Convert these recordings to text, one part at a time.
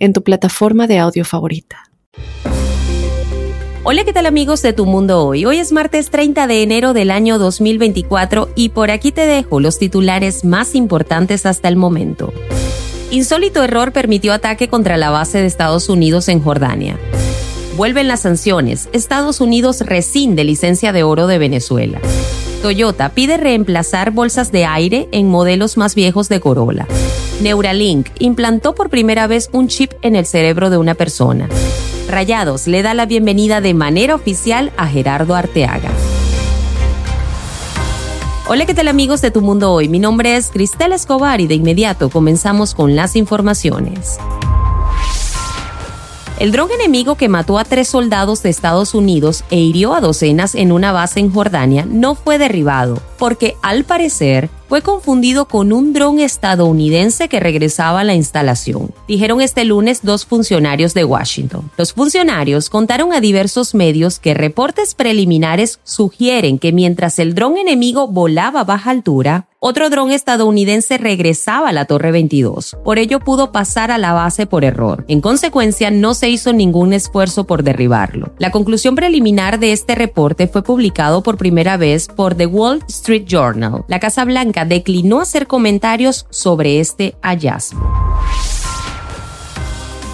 en tu plataforma de audio favorita. Hola, ¿qué tal amigos de Tu Mundo Hoy? Hoy es martes 30 de enero del año 2024 y por aquí te dejo los titulares más importantes hasta el momento. Insólito error permitió ataque contra la base de Estados Unidos en Jordania. Vuelven las sanciones. Estados Unidos rescinde licencia de oro de Venezuela. Toyota pide reemplazar bolsas de aire en modelos más viejos de Corolla. Neuralink implantó por primera vez un chip en el cerebro de una persona. Rayados le da la bienvenida de manera oficial a Gerardo Arteaga. Hola, ¿qué tal amigos de Tu Mundo Hoy? Mi nombre es Cristel Escobar y de inmediato comenzamos con las informaciones. El dron enemigo que mató a tres soldados de Estados Unidos e hirió a docenas en una base en Jordania no fue derribado, porque al parecer fue confundido con un dron estadounidense que regresaba a la instalación, dijeron este lunes dos funcionarios de Washington. Los funcionarios contaron a diversos medios que reportes preliminares sugieren que mientras el dron enemigo volaba a baja altura, otro dron estadounidense regresaba a la Torre 22. Por ello pudo pasar a la base por error. En consecuencia, no se hizo ningún esfuerzo por derribarlo. La conclusión preliminar de este reporte fue publicado por primera vez por The Wall Street Journal. La Casa Blanca declinó hacer comentarios sobre este hallazgo.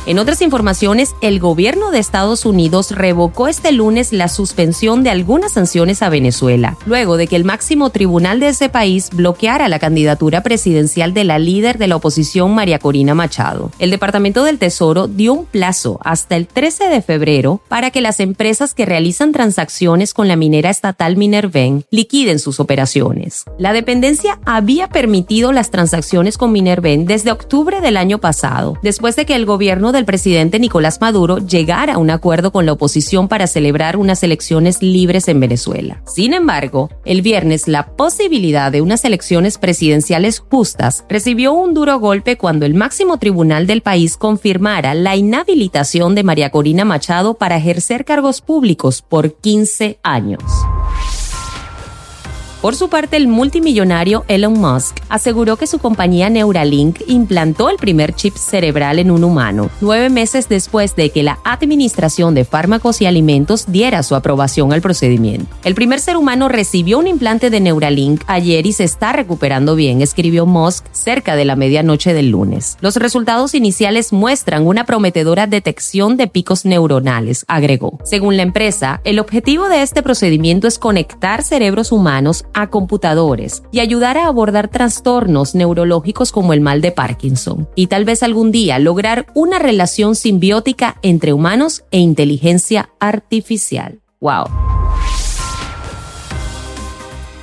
En otras informaciones, el gobierno de Estados Unidos revocó este lunes la suspensión de algunas sanciones a Venezuela, luego de que el máximo tribunal de ese país bloqueara la candidatura presidencial de la líder de la oposición María Corina Machado. El Departamento del Tesoro dio un plazo hasta el 13 de febrero para que las empresas que realizan transacciones con la minera estatal Minerven liquiden sus operaciones. La dependencia había permitido las transacciones con Minerven desde octubre del año pasado, después de que el gobierno del presidente Nicolás Maduro llegar a un acuerdo con la oposición para celebrar unas elecciones libres en Venezuela. Sin embargo, el viernes la posibilidad de unas elecciones presidenciales justas recibió un duro golpe cuando el máximo tribunal del país confirmara la inhabilitación de María Corina Machado para ejercer cargos públicos por 15 años. Por su parte, el multimillonario Elon Musk aseguró que su compañía Neuralink implantó el primer chip cerebral en un humano, nueve meses después de que la Administración de Fármacos y Alimentos diera su aprobación al procedimiento. El primer ser humano recibió un implante de Neuralink ayer y se está recuperando bien, escribió Musk cerca de la medianoche del lunes. Los resultados iniciales muestran una prometedora detección de picos neuronales, agregó. Según la empresa, el objetivo de este procedimiento es conectar cerebros humanos a computadores y ayudar a abordar trastornos neurológicos como el mal de Parkinson y tal vez algún día lograr una relación simbiótica entre humanos e inteligencia artificial. ¡Wow!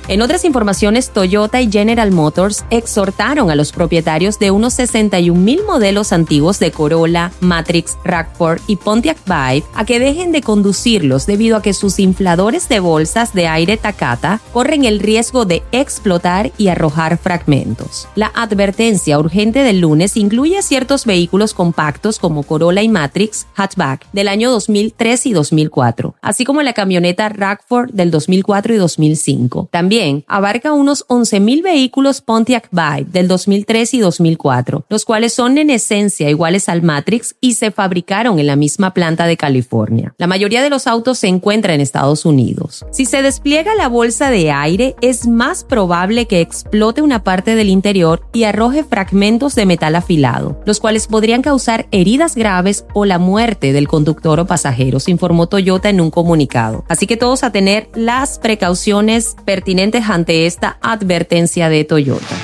En otras informaciones, Toyota y General Motors exhortaron a los propietarios de unos 61 mil modelos antiguos de Corolla, Matrix, Rockford y Pontiac Vibe a que dejen de conducirlos debido a que sus infladores de bolsas de aire Takata corren el riesgo de explotar y arrojar fragmentos. La advertencia urgente del lunes incluye ciertos vehículos compactos como Corolla y Matrix hatchback del año 2003 y 2004, así como la camioneta Rockford del 2004 y 2005. También abarca unos 11.000 vehículos Pontiac Vibe del 2003 y 2004, los cuales son en esencia iguales al Matrix y se fabricaron en la misma planta de California. La mayoría de los autos se encuentra en Estados Unidos. Si se despliega la bolsa de aire, es más probable que explote una parte del interior y arroje fragmentos de metal afilado, los cuales podrían causar heridas graves o la muerte del conductor o pasajeros, informó Toyota en un comunicado. Así que todos a tener las precauciones pertinentes ante esta advertencia de Toyota.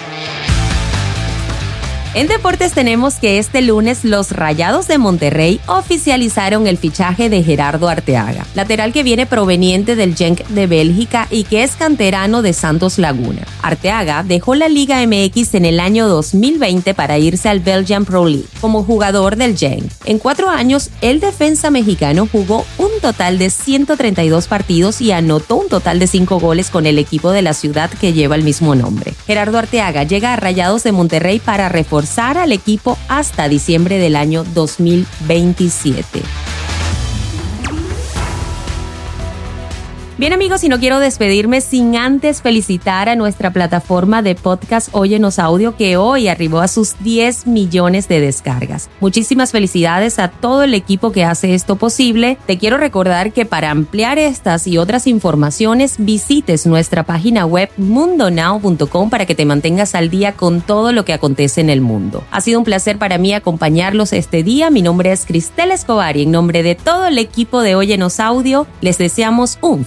En deportes tenemos que este lunes los Rayados de Monterrey oficializaron el fichaje de Gerardo Arteaga, lateral que viene proveniente del Genk de Bélgica y que es canterano de Santos Laguna. Arteaga dejó la Liga MX en el año 2020 para irse al Belgian Pro League como jugador del Genk. En cuatro años, el defensa mexicano jugó un total de 132 partidos y anotó un total de cinco goles con el equipo de la ciudad que lleva el mismo nombre. Gerardo Arteaga llega a Rayados de Monterrey para reforzar al equipo hasta diciembre del año 2027. Bien amigos, y no quiero despedirme sin antes felicitar a nuestra plataforma de podcast Óyenos Audio que hoy arribó a sus 10 millones de descargas. Muchísimas felicidades a todo el equipo que hace esto posible. Te quiero recordar que para ampliar estas y otras informaciones visites nuestra página web mundonow.com para que te mantengas al día con todo lo que acontece en el mundo. Ha sido un placer para mí acompañarlos este día. Mi nombre es Cristel Escobar y en nombre de todo el equipo de Óyenos Audio les deseamos un